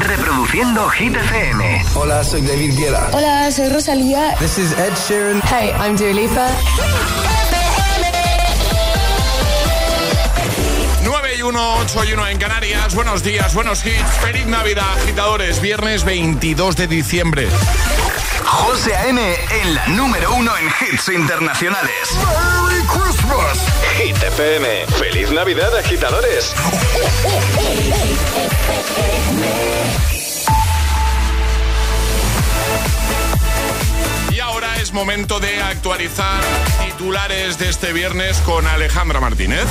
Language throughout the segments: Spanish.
Reproduciendo Hit FM. Hola, soy David Guetta. Hola, soy Rosalía. This is Ed Sheeran. Hey, I'm Dua Lipa. 9 y 1, 8 y 1 en Canarias. Buenos días, buenos hits. Feliz Navidad, agitadores. Viernes 22 de diciembre. José A.M. en la número uno en hits internacionales. ¡Merry Christmas! Hit FM. ¡Feliz Navidad, agitadores! Y ahora es momento de actualizar titulares de este viernes con Alejandra Martínez.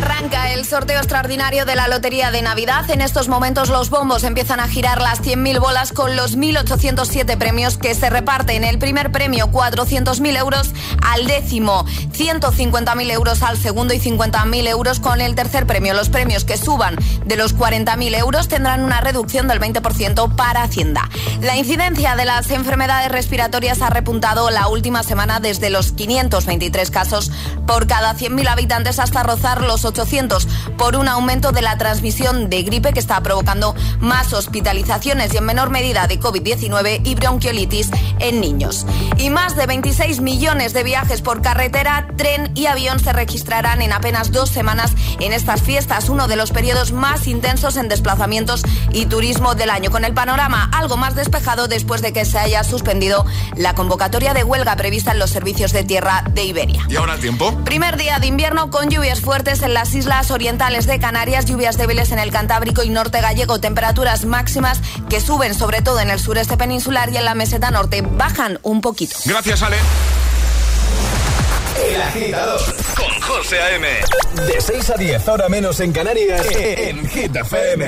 Arranca el sorteo extraordinario de la Lotería de Navidad. En estos momentos los bombos empiezan a girar las 100.000 bolas con los 1.807 premios que se reparten. El primer premio 400.000 euros al décimo, 150.000 euros al segundo y 50.000 euros con el tercer premio. Los premios que suban de los 40.000 euros tendrán una reducción del 20% para Hacienda. La incidencia de las enfermedades respiratorias ha repuntado la última semana desde los 523 casos por cada 100.000 habitantes hasta rozar los 800 por un aumento de la transmisión de gripe que está provocando más hospitalizaciones y en menor medida de COVID-19 y bronquiolitis en niños. Y más de 26 millones de viajes por carretera, tren y avión se registrarán en apenas dos semanas en estas fiestas, uno de los periodos más intensos en desplazamientos y turismo del año, con el panorama algo más despejado después de que se haya suspendido la convocatoria de huelga prevista en los servicios de tierra de Iberia. ¿Y ahora el tiempo? Primer día de invierno con lluvias fuertes en las islas orientales de Canarias, lluvias débiles en el Cantábrico y norte gallego, temperaturas máximas que suben sobre todo en el sureste peninsular y en la meseta norte bajan un poquito. Gracias, Ale. El agitador con José A.M. De 6 a 10, ahora menos en Canarias, en Hit FM.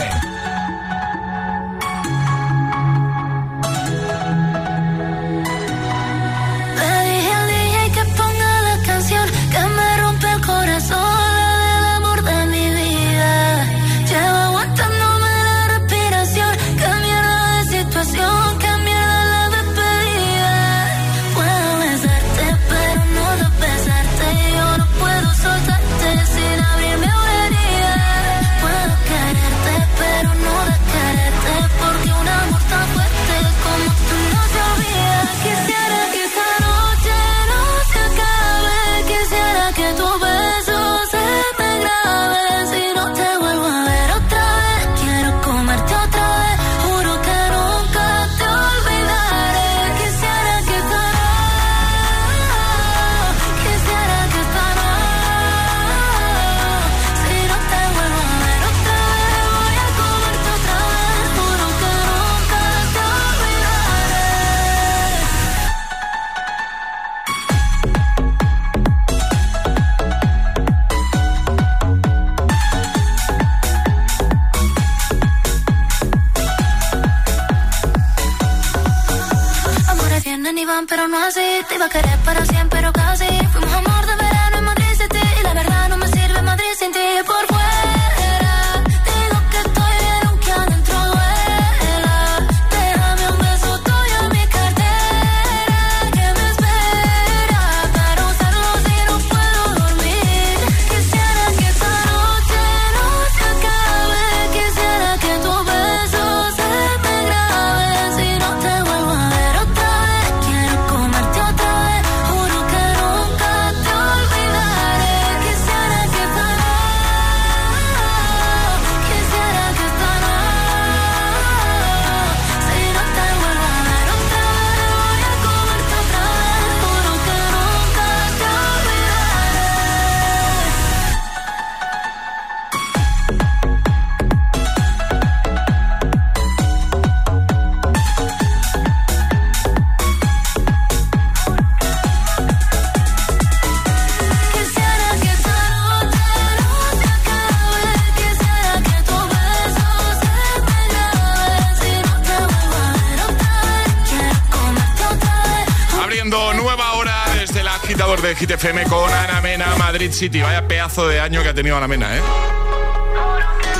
FM con Ana Mena, Madrid City. Vaya pedazo de año que ha tenido Ana Mena, ¿eh?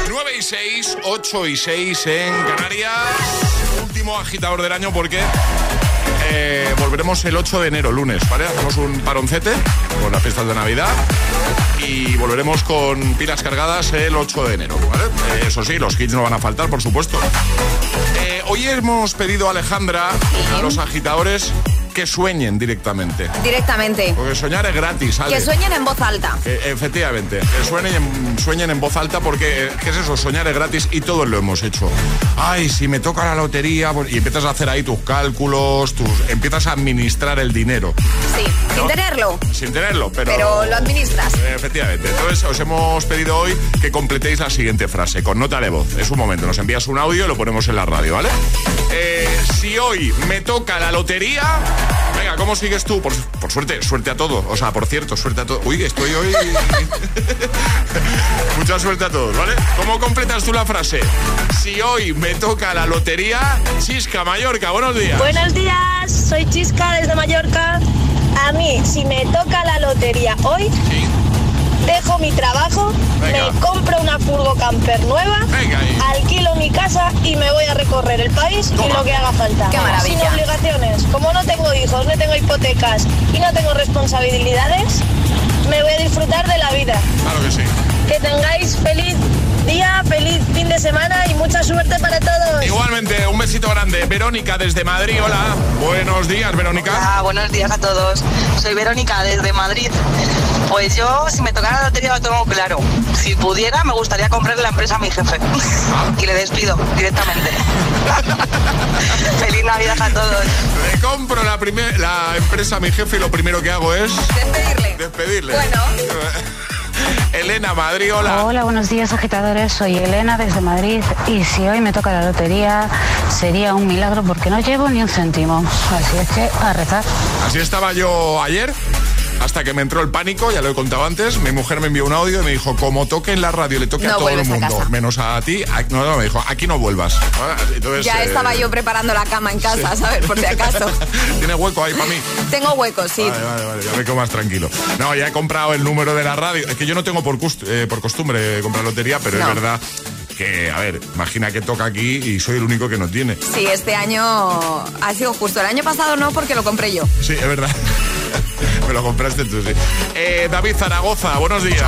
9 y 6, 8 y 6 en Canarias. último agitador del año porque eh, volveremos el 8 de enero, lunes, ¿vale? Hacemos un paroncete con las fiestas de Navidad y volveremos con pilas cargadas el 8 de enero. Eh, eso sí, los hits no van a faltar, por supuesto. Eh, hoy hemos pedido a Alejandra, a los agitadores, que sueñen directamente. Directamente. Porque soñar es gratis. Que sueñen en voz alta. efectivamente, que sueñen en, sueñen en voz alta porque, ¿qué es eso? Soñar es gratis y todos lo hemos hecho. Ay, si me toca la lotería pues, y empiezas a hacer ahí tus cálculos, tus, empiezas a administrar el dinero. Sí, sin tenerlo. Sin tenerlo, pero... Pero lo administras. Efectivamente. Entonces os hemos pedido hoy que completéis la siguiente frase con nota de voz. Es un momento, nos envías un audio y lo ponemos en la radio, ¿vale? Eh, si hoy me toca la lotería Venga, ¿cómo sigues tú? Por, suerte, suerte a todos. O sea, por cierto, suerte a todos. Uy, estoy hoy. Mucha suerte a todos, ¿vale? ¿Cómo completas tú la frase? Si hoy me toca la lotería, Chisca Mallorca, buenos días. Buenos días, soy Chisca desde Mallorca. A mí, si me toca la lotería hoy, dejo mi trabajo, me compro una furgo camper nueva, alquilo mi casa y me voy a recorrer el país y lo que haga falta. Qué maravilla. Sin obligaciones. Como no tengo hijos, no tengo hipotecas y no tengo responsabilidades, me voy a disfrutar de la vida. Claro que sí. Que tengáis feliz día, feliz fin de semana y mucha suerte para todos. Igualmente, un besito grande. Verónica desde Madrid, hola. Buenos días, Verónica. Hola, buenos días a todos. Soy Verónica desde Madrid. Pues yo, si me tocara la lotería, lo tengo claro. Si pudiera, me gustaría comprar la empresa a mi jefe. y le despido directamente. Feliz Navidad a todos. Le compro la, la empresa a mi jefe y lo primero que hago es... Despedirle. Despedirle. Bueno. Elena, Madrid, hola. Hola, buenos días agitadores, soy Elena desde Madrid y si hoy me toca la lotería sería un milagro porque no llevo ni un céntimo, así es que a rezar. Así estaba yo ayer hasta que me entró el pánico, ya lo he contado antes. Mi mujer me envió un audio y me dijo, como toque en la radio, le toque a todo el mundo, menos a ti. No, no, me dijo, aquí no vuelvas. ya estaba eh, yo preparando la cama en casa, ¿sabes? Por si acaso. ¿Tiene hueco ahí para mí? Tengo hueco, sí. Vale, vale, vale, ya me quedo más tranquilo. No, ya he comprado el número de la radio. Es que yo no tengo por, eh, por costumbre comprar lotería, pero es verdad que, a ver, imagina que toca aquí y soy el único que no tiene. Sí, este año ha sido justo. El año pasado no, porque lo compré yo. Sí, es verdad. Me lo compraste tú, sí. Eh, David Zaragoza, buenos días.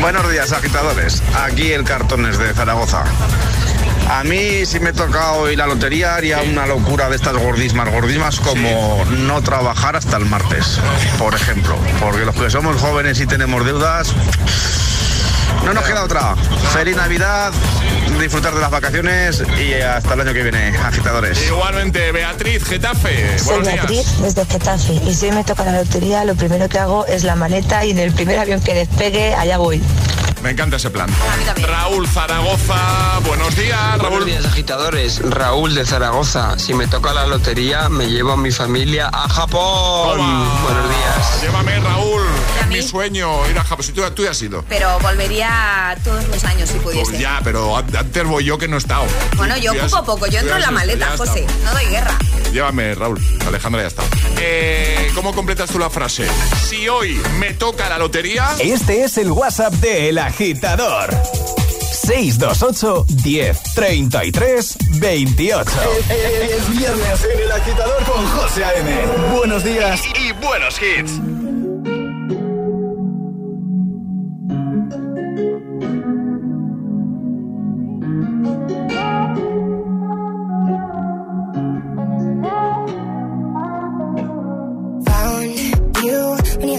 Buenos días, agitadores. Aquí el cartón es de Zaragoza. A mí, si me toca hoy la lotería, haría una locura de estas gordismas, gordismas como no trabajar hasta el martes, por ejemplo. Porque los que somos jóvenes y tenemos deudas, no nos queda otra. Feliz Navidad, disfrutar de las vacaciones y hasta el año que viene, agitadores. Igualmente, Beatriz, Getafe. Soy Beatriz desde Getafe y si me toca la lotería, lo primero que hago es la maleta y en el primer avión que despegue, allá voy. Me encanta ese plan. Raúl Zaragoza, buenos días, Raúl. Buenos días, agitadores. Raúl de Zaragoza. Si me toca la lotería, me llevo a mi familia a Japón. Buenos días. Llévame, Raúl. Es mi sueño ir a Japón. Si tú, tú ya has ido. Pero volvería todos los años si pudiese. Pues ya, pero antes voy yo que no he estado. Bueno, yo ocupo poco. Yo entro en la maleta, José. No doy guerra. Llévame, Raúl. Alejandra ya está. Eh, ¿Cómo completas tú la frase? Si hoy me toca la lotería. Este es el WhatsApp de El Agitador. 628 10 33 28. Es, viernes en El Agitador con José A.M. Buenos días y buenos hits.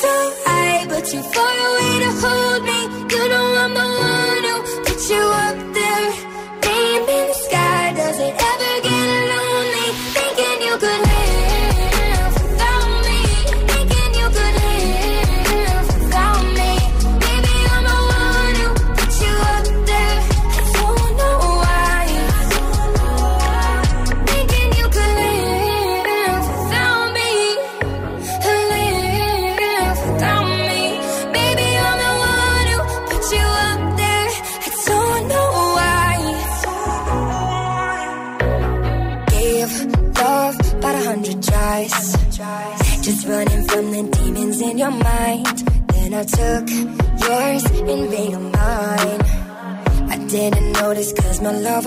so high, but too far away to hold me.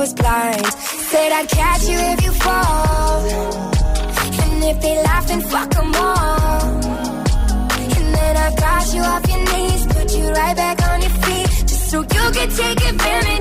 was blind. Said I'd catch you if you fall. And if they laugh, then fuck them all. And then I got you off your knees, put you right back on your feet. Just so you could take advantage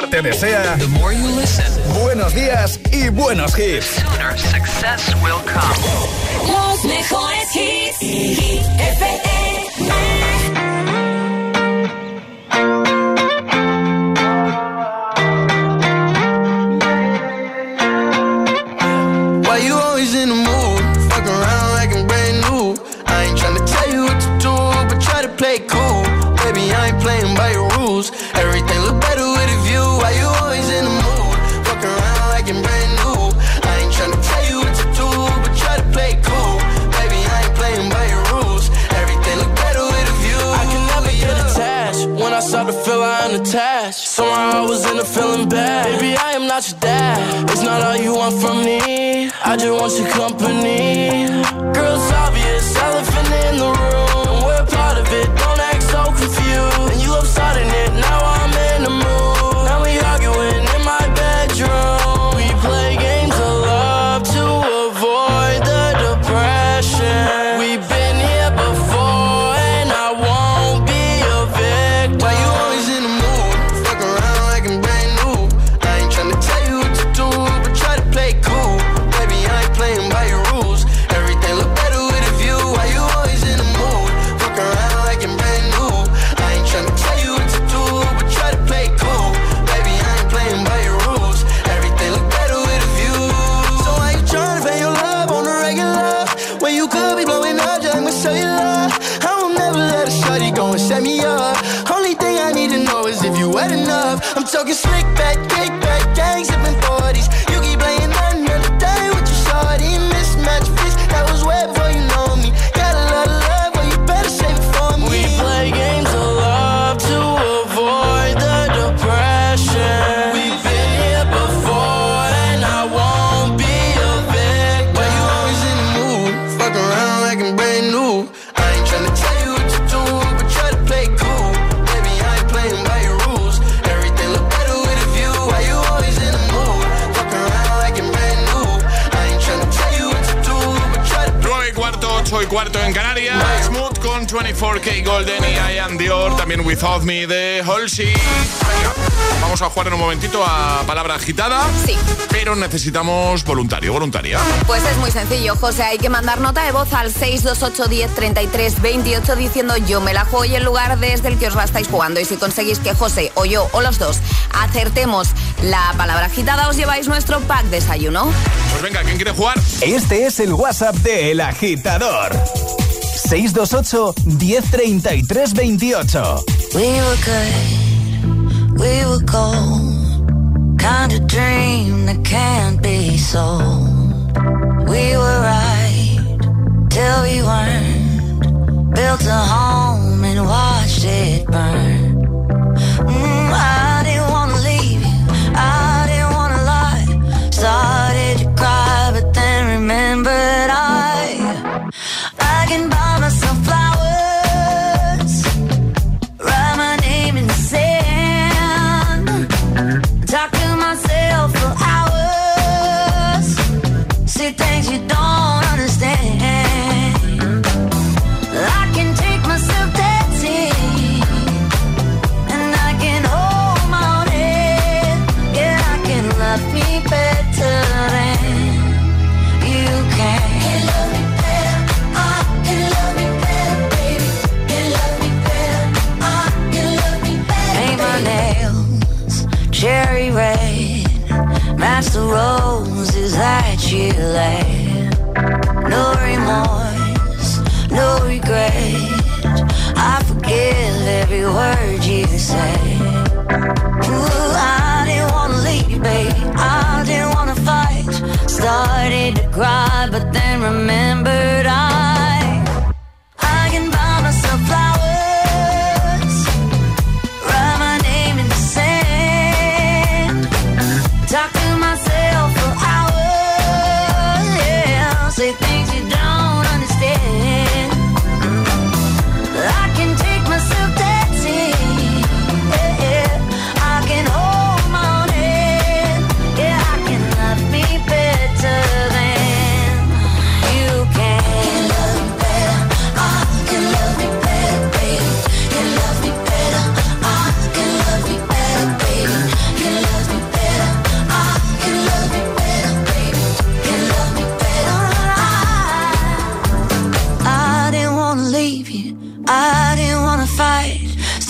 the more you listen, buenos días y buenos hits. Sooner success will come. you want from me? I just want your company. jugar en un momentito a palabra agitada. Sí. Pero necesitamos voluntario, voluntaria. Pues es muy sencillo, José. Hay que mandar nota de voz al 628 10 33 28 diciendo yo me la juego y el lugar desde el que os la estáis jugando. Y si conseguís que José o yo o los dos acertemos la palabra agitada, os lleváis nuestro pack de desayuno. Pues venga, ¿quién quiere jugar? Este es el WhatsApp de El Agitador. 628 1033 28. We were good. we were gold. Kind of dream that can't be sold. We were right till we weren't. Built a home.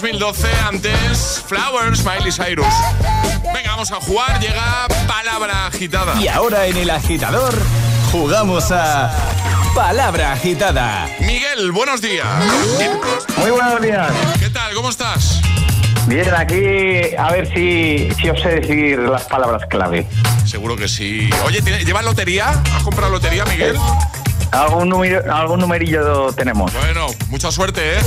2012, antes Flowers, Miley Cyrus. Venga, vamos a jugar, llega palabra agitada. Y ahora en el agitador, jugamos a palabra agitada. Miguel, buenos días. Muy buenos días. ¿Qué tal? ¿Cómo estás? Bien, aquí a ver si, si os sé decir las palabras clave. Seguro que sí. Oye, ¿llevas lotería? ¿Has comprado lotería, Miguel? Algún, número, algún numerillo tenemos. Bueno, mucha suerte, ¿eh?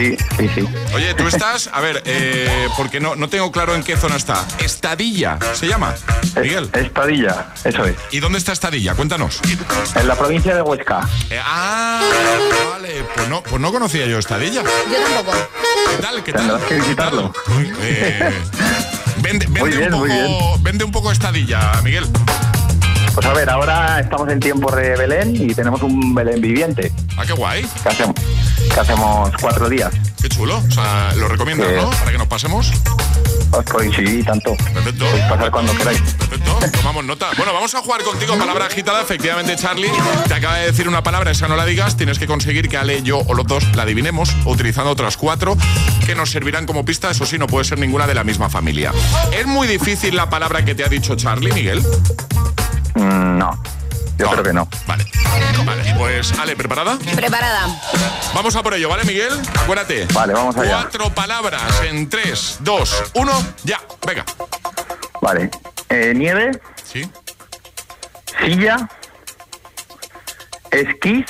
Sí, sí, sí. Oye, tú estás, a ver, eh, porque no, no tengo claro en qué zona está. Estadilla, ¿se llama? Miguel. Estadilla, eso es. ¿Y dónde está Estadilla? Cuéntanos. En la provincia de Huesca. Eh, ah, vale, pues no, pues no conocía yo Estadilla. Yo tampoco. ¿Qué tal? ¿Qué tal? Tendrás que visitarlo. Eh, vende, vende, Muy bien, un muy poco, bien. vende un poco Estadilla, Miguel. Pues a ver, ahora estamos en tiempo de Belén y tenemos un Belén viviente. Ah, qué guay. Que hacemos, que hacemos cuatro días. Qué chulo. O sea, lo recomiendas, Sí. ¿no? Para que nos pasemos. Os podéis sí, tanto. Perfecto. Podéis pasar cuando queráis. Perfecto, tomamos nota. Bueno, vamos a jugar contigo palabra agitada. Efectivamente, Charlie te acaba de decir una palabra, esa no la digas. Tienes que conseguir que Ale, yo o los dos la adivinemos utilizando otras cuatro que nos servirán como pista. Eso sí, no puede ser ninguna de la misma familia. ¿Es muy difícil la palabra que te ha dicho Charlie, Miguel? Mm, no, yo creo que no. Vale. Vale, pues Ale, ¿preparada? Preparada. Vamos a por ello, ¿vale, Miguel? Acuérdate. Vale, vamos allá. Cuatro palabras en tres, dos, uno, ya. Venga. Vale. Eh, nieve, Sí. silla, esquís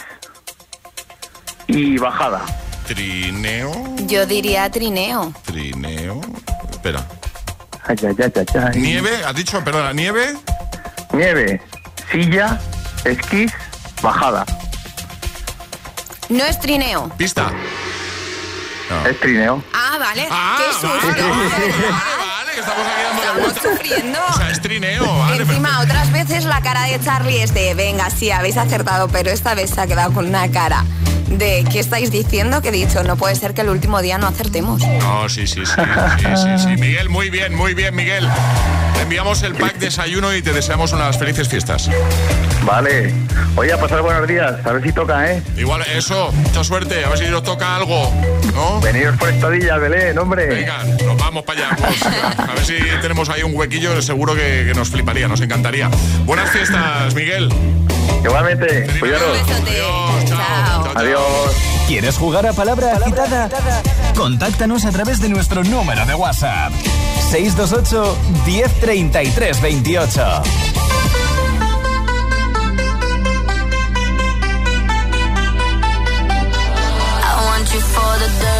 y bajada. Trineo, Yo diría trineo. trineo. Espera. Ay, ay, ay, ay, ay. Nieve, has dicho, perdona, nieve. Nieve, silla, esquís, bajada. No es trineo. Pista. Es trineo. Ah, vale. Ah, Qué susto. vale, vale, que estamos aquí dando Estamos vueltas. sufriendo. O sea, es trineo, vale. Encima, otras veces la cara de Charlie es de, venga, sí, habéis acertado, pero esta vez se ha quedado con una cara de, ¿qué estáis diciendo? Que he dicho, no puede ser que el último día no acertemos. No, sí, sí, sí, sí, sí, sí. Miguel, muy bien, muy bien, Miguel. Te enviamos el pack desayuno y te deseamos unas felices fiestas. Vale. Oye, a pasar buenos días. A ver si toca, ¿eh? Igual, eso, mucha suerte, a ver si nos toca algo, ¿no? Veniros por estadilla, Belén, hombre. Venga, nos vamos para allá. pues. a ver si tenemos ahí un huequillo, seguro que, que nos fliparía, nos encantaría. Buenas fiestas, Miguel. Igualmente, cuidaros. Adiós, chao. chao, Adiós. ¿Quieres jugar a palabra agitada? Contáctanos a través de nuestro número de WhatsApp. 628 1033 28. I want you for the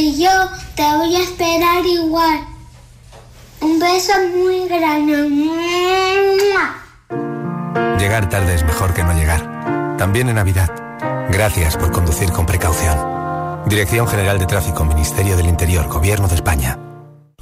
Que yo te voy a esperar igual. Un beso muy grande. Llegar tarde es mejor que no llegar. También en Navidad. Gracias por conducir con precaución. Dirección General de Tráfico, Ministerio del Interior, Gobierno de España.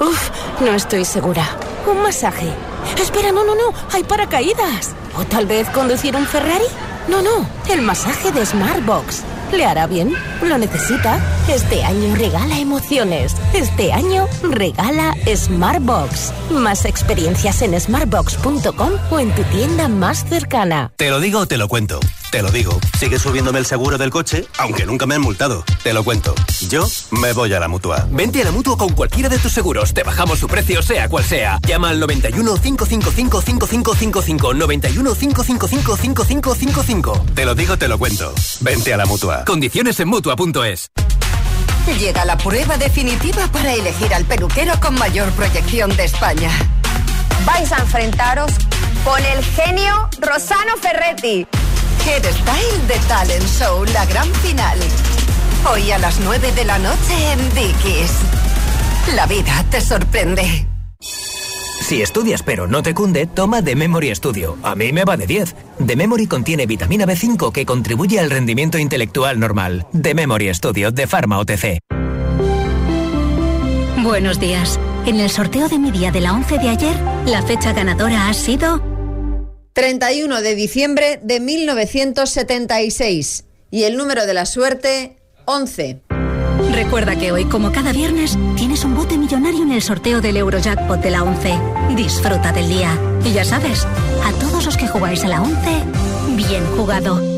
Uf, no estoy segura. Un masaje. Espera, no, no, no. Hay paracaídas. ¿O tal vez conducir un Ferrari? No, no. El masaje de Smartbox. ¿Le hará bien? ¿Lo necesita? Este año regala emociones. Este año regala Smartbox. Más experiencias en smartbox.com o en tu tienda más cercana. Te lo digo o te lo cuento. Te lo digo. Sigue subiéndome el seguro del coche, aunque nunca me han multado. Te lo cuento. Yo me voy a la mutua. Vente a la mutua con cualquiera de tus seguros. Te bajamos su precio, sea cual sea. Llama al 91 555 5555. 91 555 5555. Te lo digo, te lo cuento. Vente a la mutua. Condiciones en mutua.es. Llega la prueba definitiva para elegir al peluquero con mayor proyección de España. Vais a enfrentaros con el genio Rosano Ferretti. Style de Talent Show, la gran final. Hoy a las 9 de la noche en Dickies. La vida te sorprende. Si estudias pero no te cunde, toma The Memory Studio. A mí me va de 10. The Memory contiene vitamina B5 que contribuye al rendimiento intelectual normal. The Memory Studio de Pharma OTC. Buenos días. En el sorteo de mi día de la 11 de ayer, la fecha ganadora ha sido 31 de diciembre de 1976. Y el número de la suerte, 11. Recuerda que hoy, como cada viernes, tienes un bote millonario en el sorteo del Eurojackpot de la 11. Disfruta del día. Y ya sabes, a todos los que jugáis a la 11, bien jugado.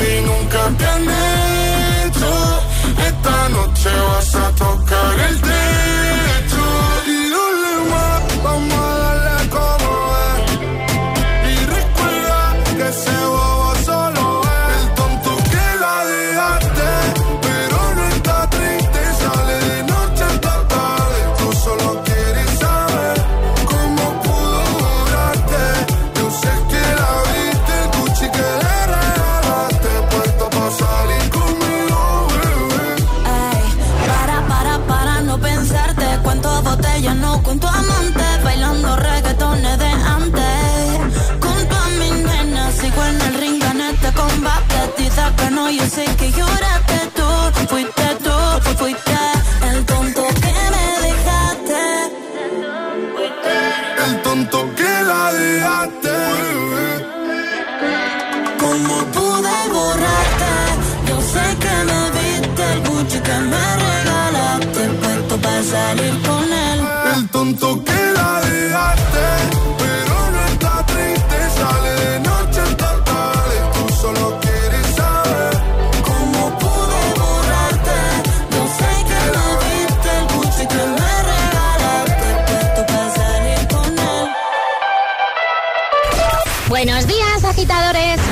ti nunca te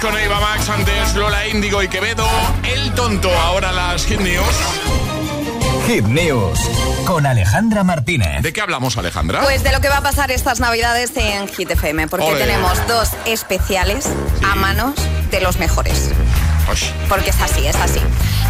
Con Eva Max, antes Lola Índigo y Quevedo, El Tonto, ahora las Hit News. Hit News con Alejandra Martínez. ¿De qué hablamos, Alejandra? Pues de lo que va a pasar estas Navidades en Hit FM, porque tenemos dos especiales a manos de los mejores. Porque es así, es así.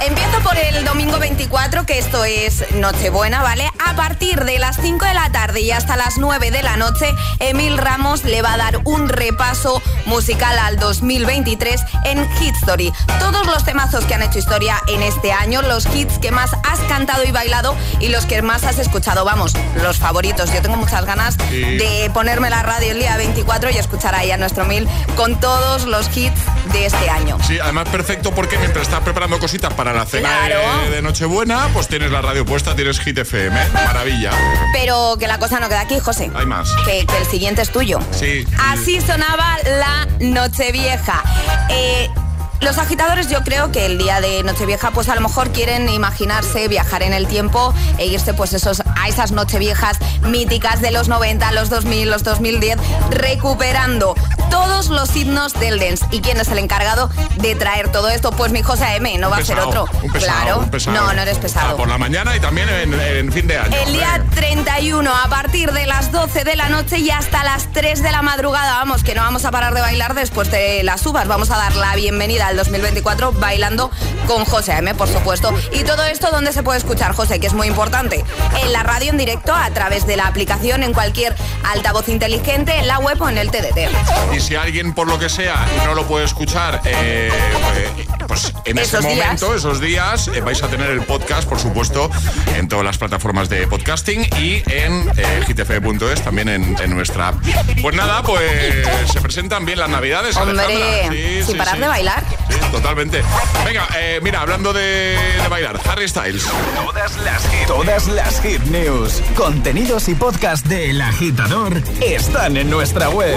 Empiezo por el domingo 24, que esto es Nochebuena, ¿vale? A partir de las 5 de la tarde y hasta las 9 de la noche, Emil Ramos le va a dar un repaso musical al 2023 en Hit Story. Todos los temazos que han hecho historia en este año, los hits que más has cantado y bailado y los que más has escuchado, vamos, los favoritos. Yo tengo muchas ganas de ponerme la radio el día 24 y escuchar ahí a nuestro Mil con todos los hits de este año. Sí, además perfecto porque mientras estás preparando cositas para la cena de, Nochebuena, pues tienes la radio puesta, tienes Hit FM. Maravilla. Pero que la cosa no queda aquí, José. Hay más. Que, el siguiente es tuyo. Sí. Así sonaba la Nochevieja. Eh, los agitadores yo creo que el día de Nochevieja pues a lo mejor quieren imaginarse viajar en el tiempo e irse pues esos, a esas Nocheviejas míticas de los 90, los 2000, los 2010, recuperando todos los himnos del dance. ¿Y quién es el encargado de traer todo esto? Pues mi José M, no va a ser otro. claro. No, no eres pesado. Ah, por la mañana y también en, fin de año. El día 31 a partir de las 12 de la noche y hasta las 3 de la madrugada, vamos, que no vamos a parar de bailar después de las uvas. Vamos a dar la bienvenida al 2024 bailando con José M, por supuesto. Y todo esto, ¿dónde se puede escuchar, José? Que es muy importante. En la radio en directo, a través de la aplicación, en cualquier altavoz inteligente, en la web o en el TDT. Y si alguien, por lo que sea, no lo puede escuchar, eh, pues en ese momento, esos días, eh, vais a tener el podcast, por supuesto, en todas las plataformas de podcasting y en eh, gtf.es, también en, nuestra app. Pues nada, pues se presentan bien las navidades. Hombre, sin parar de bailar. Sí, totalmente. Venga, eh, mira, hablando de, bailar, Harry Styles. Todas las hit, todas las hit news, contenidos y podcast del agitador están en nuestra web.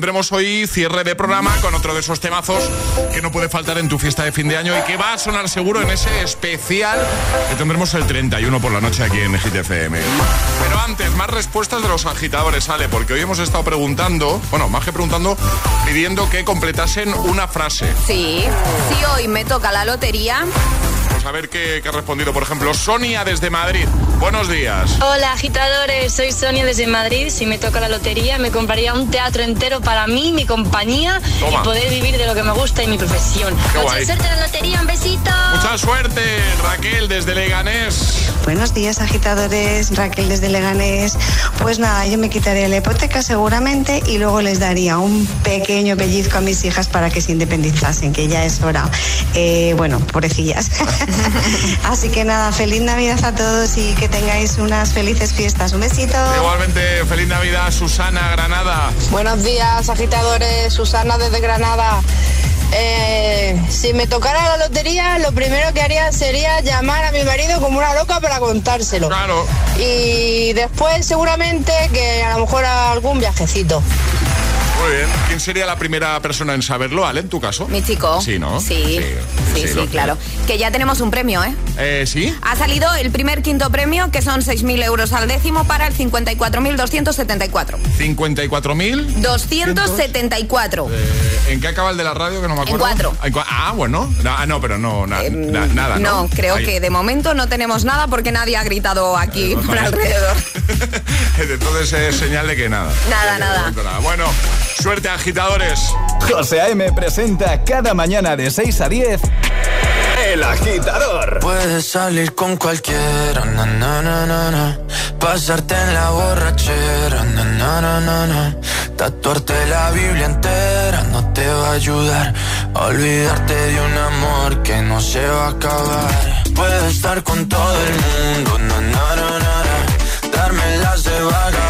Tendremos hoy cierre de programa con otro de esos temazos que no puede faltar en tu fiesta de fin de año y que va a sonar seguro en ese especial que tendremos el 31 por la noche aquí en GTFM. Pero antes, más respuestas de los agitadores, Ale, porque hoy hemos estado preguntando, bueno, más que preguntando, pidiendo que completasen una frase. Sí, si hoy me toca la lotería. Pues a ver qué, qué ha respondido, por ejemplo, Sonia desde Madrid. Buenos días. Hola, agitadores. Soy Sonia desde Madrid. Si me toca la lotería, me compraría un teatro entero para mí, mi compañía y poder vivir de lo que me gusta y mi profesión. Mucha suerte en la lotería. Un besito. Mucha suerte, Raquel desde Leganés. Buenos días, agitadores. Raquel desde Leganés. Pues nada, yo me quitaría la hipoteca seguramente y luego les daría un pequeño pellizco a mis hijas para que se independizasen, que ya es hora. Eh, bueno, pobrecillas. Así que nada, feliz Navidad a todos y que tengáis unas felices fiestas. Un besito. Igualmente, feliz Navidad, Susana Granada. Buenos días, agitadores. Susana desde Granada. Eh, si me tocara la lotería, lo primero que haría sería llamar a mi marido como una loca para contárselo. Claro. Y después seguramente que a lo mejor algún viajecito. Muy bien. ¿Quién sería la primera persona en saberlo, Ale, en tu caso? Mi chico. Sí, ¿no? Sí, sí, sí, claro. Que ya tenemos un premio, ¿eh? ¿eh? ¿Sí? Ha salido el primer quinto premio, que son 6.000 euros al décimo para el 54.274. ¿54.000? 274. Eh, ¿En qué acaba el de la radio? Que no me acuerdo. En cuatro. Ah, bueno. Ah, no, pero no, em, nada. No, creo que de momento no tenemos nada porque nadie ha gritado aquí por alrededor. Entonces es señal de que nada. Nada, nada. nada. Bueno. Suerte, agitadores. José A.M. presenta cada mañana de 6 a 10 El Agitador. Puedes salir con cualquiera, na, na, na, na, pasarte en la borrachera, na, na, na, na, na. tatuarte la Biblia entera no te va a ayudar olvidarte de un amor que no se va a acabar. Puedes estar con todo el mundo, na, na, na, na, darme las de vagabundo,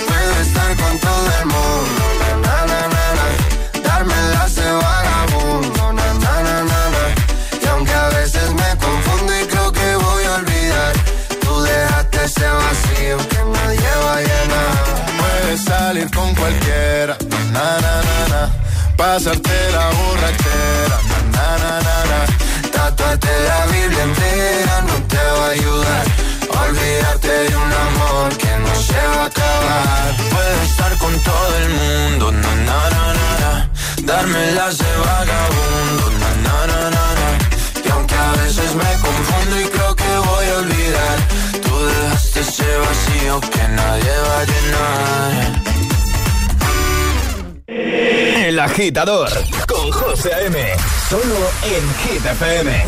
Agitador con José A.M. Solo en Hit FM.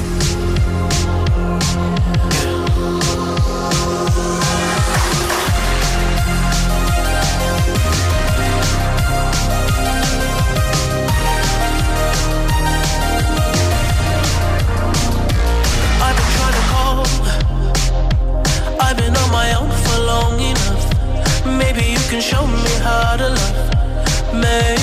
I've been trying to call. I've been on my own for long enough. Maybe you can show me how to love. Maybe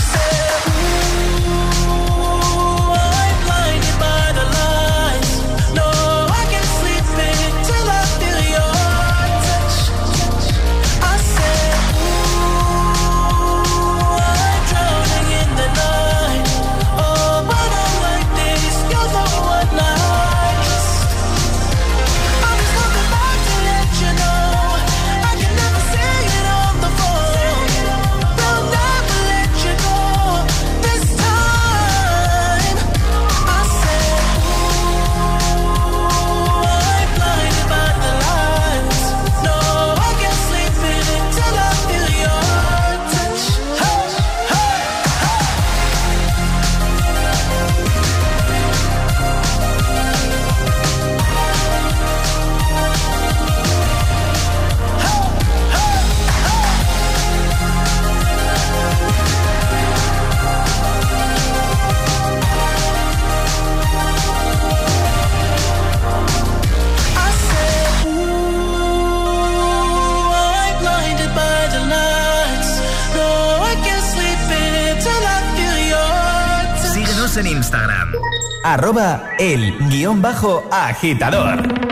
El guion bajo agitador.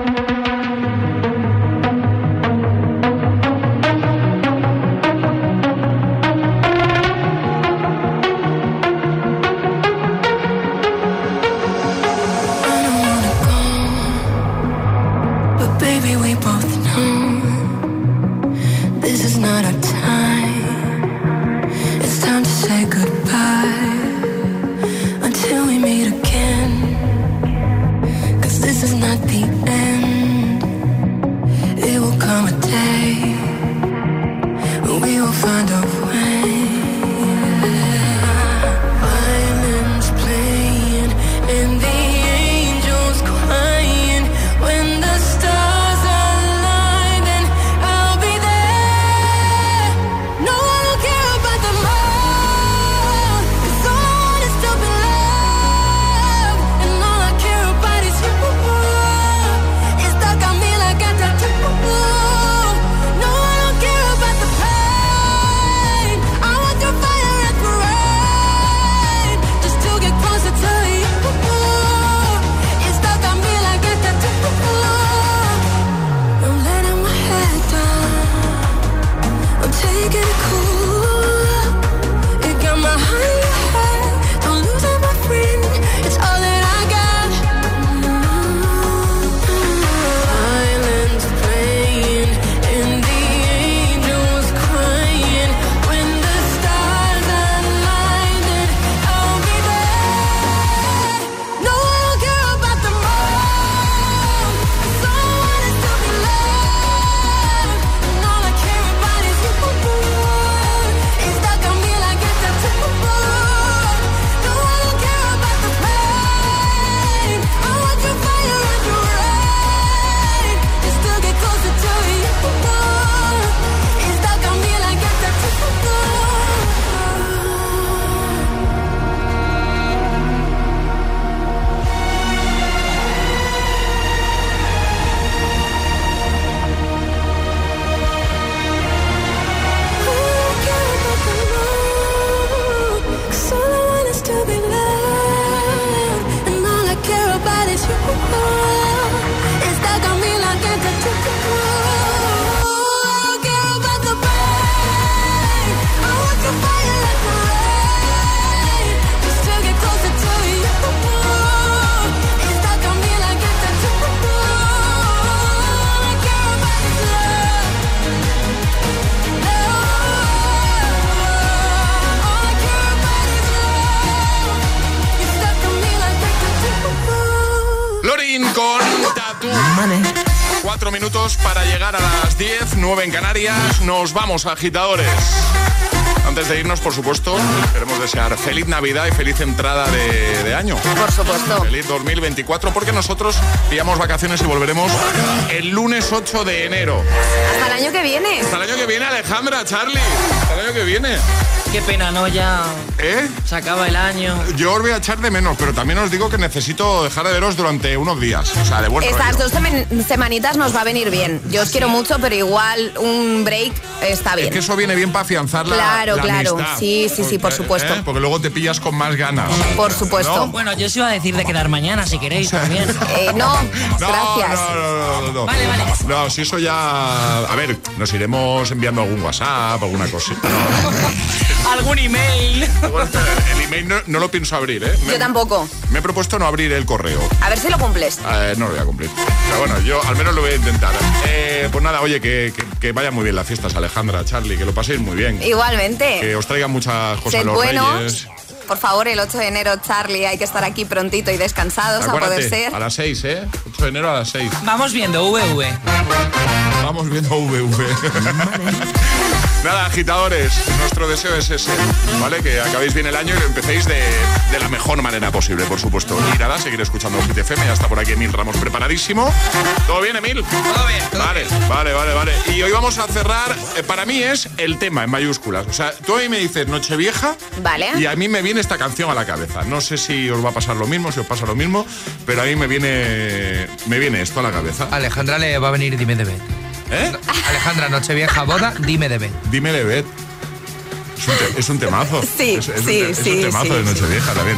En Canarias. Nos vamos, agitadores. Antes de irnos, por supuesto, queremos desear feliz Navidad y feliz entrada de, año. Por supuesto. Feliz 2024, porque nosotros pillamos vacaciones y volveremos el lunes 8 de enero. Hasta el año que viene. Hasta el año que viene, Alejandra, Charlie. Hasta el año que viene. Qué pena, ¿no? Ya ¿Eh? se acaba el año. Yo os voy a echar de menos, pero también os digo que necesito dejar de veros durante unos días. O sea, de buen Estas dos semanitas nos va a venir bien. Yo os quiero mucho, pero igual un break está bien. Es que eso viene bien para afianzar la Claro, claro. Sí, sí, sí, por supuesto. ¿eh? Porque luego te pillas con más ganas. Por supuesto. Bueno, yo os iba a decir de quedar mañana, si queréis, también. Eh, no, gracias. No, no, no, Vale, vale. No, si eso ya... A ver, nos iremos enviando algún WhatsApp, alguna cosita. Algún email. el email no, lo pienso abrir, ¿eh? yo tampoco. Me he propuesto no abrir el correo. A ver si lo cumples. Eh, no lo voy a cumplir. Pero bueno, yo al menos lo voy a intentar. Eh, pues nada, oye, que, que, vaya muy bien las fiestas, Alejandra, Charlie, que lo paséis muy bien. Igualmente. Que os traigan muchas cosas los reyes. Por favor, el 8 de enero, Charlie, hay que estar aquí prontito y descansados a poder ser. A las 6, ¿eh? 8 de enero a las 6. Vamos viendo VV. Vamos viendo VV. Nada, agitadores, nuestro deseo es ese, ¿vale? Que acabéis bien el año y lo empecéis de, la mejor manera posible, por supuesto. Y nada, seguir escuchando GTFM, FM, ya está por aquí Emil Ramos preparadísimo. ¿Todo bien, Emil? Todo bien. vale, vale, vale, vale. Y hoy vamos a cerrar, eh, para mí es el tema en mayúsculas. O sea, tú a mí me dices Nochevieja. Vale. Y a mí me viene esta canción a la cabeza. No sé si os va a pasar lo mismo, si os pasa lo mismo, pero a mí me viene, me viene esto a la cabeza. Alejandra le va a venir Dime de Bet. ¿Eh? Alejandra, Nochevieja, boda, dime de Bet. Dime de Bet. Es un, te- es un temazo. Sí, es, es un sí, un sí, temazo sí, de sí. Nochevieja también.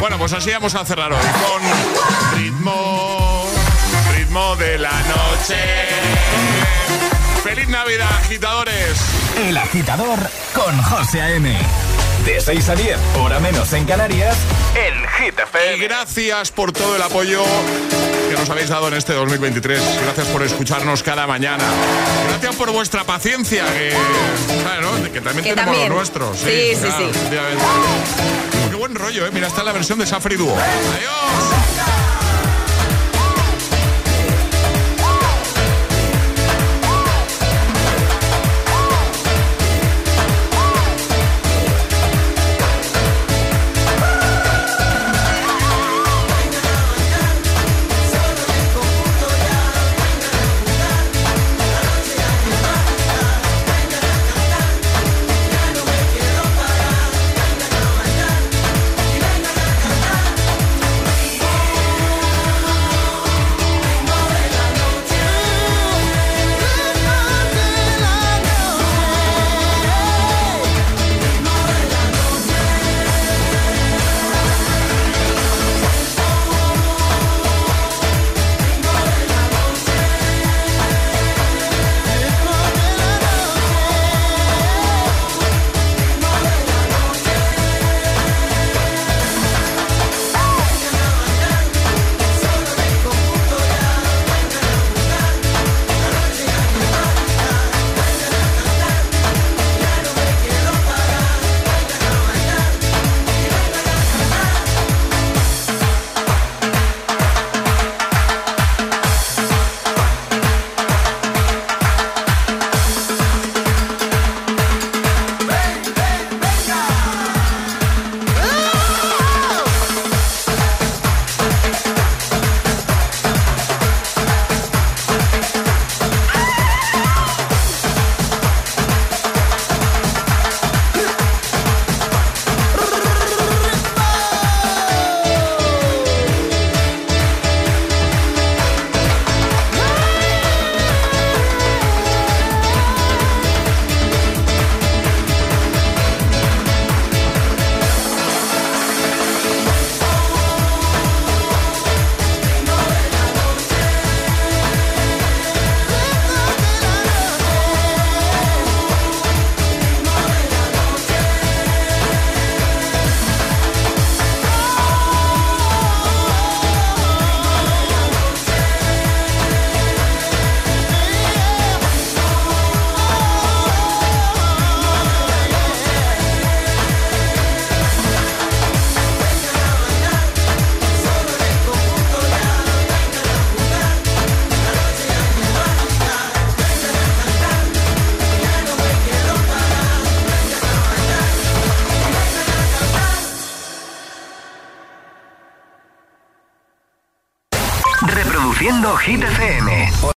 Bueno, pues así vamos a cerrar hoy con ritmo, ritmo de la noche. ¡Feliz Navidad, agitadores! El agitador con José A.M. De 6 a 10, hora menos en Canarias, en Hit FM. Y gracias por todo el apoyo nos habéis dado en este 2023. Gracias por escucharnos cada mañana. Gracias por vuestra paciencia, que, también Que tenemos también. lo nuestro. Sí, sí. Qué buen rollo, ¿eh? Mira, está la versión de Safri Duo. Adiós. Hit FM.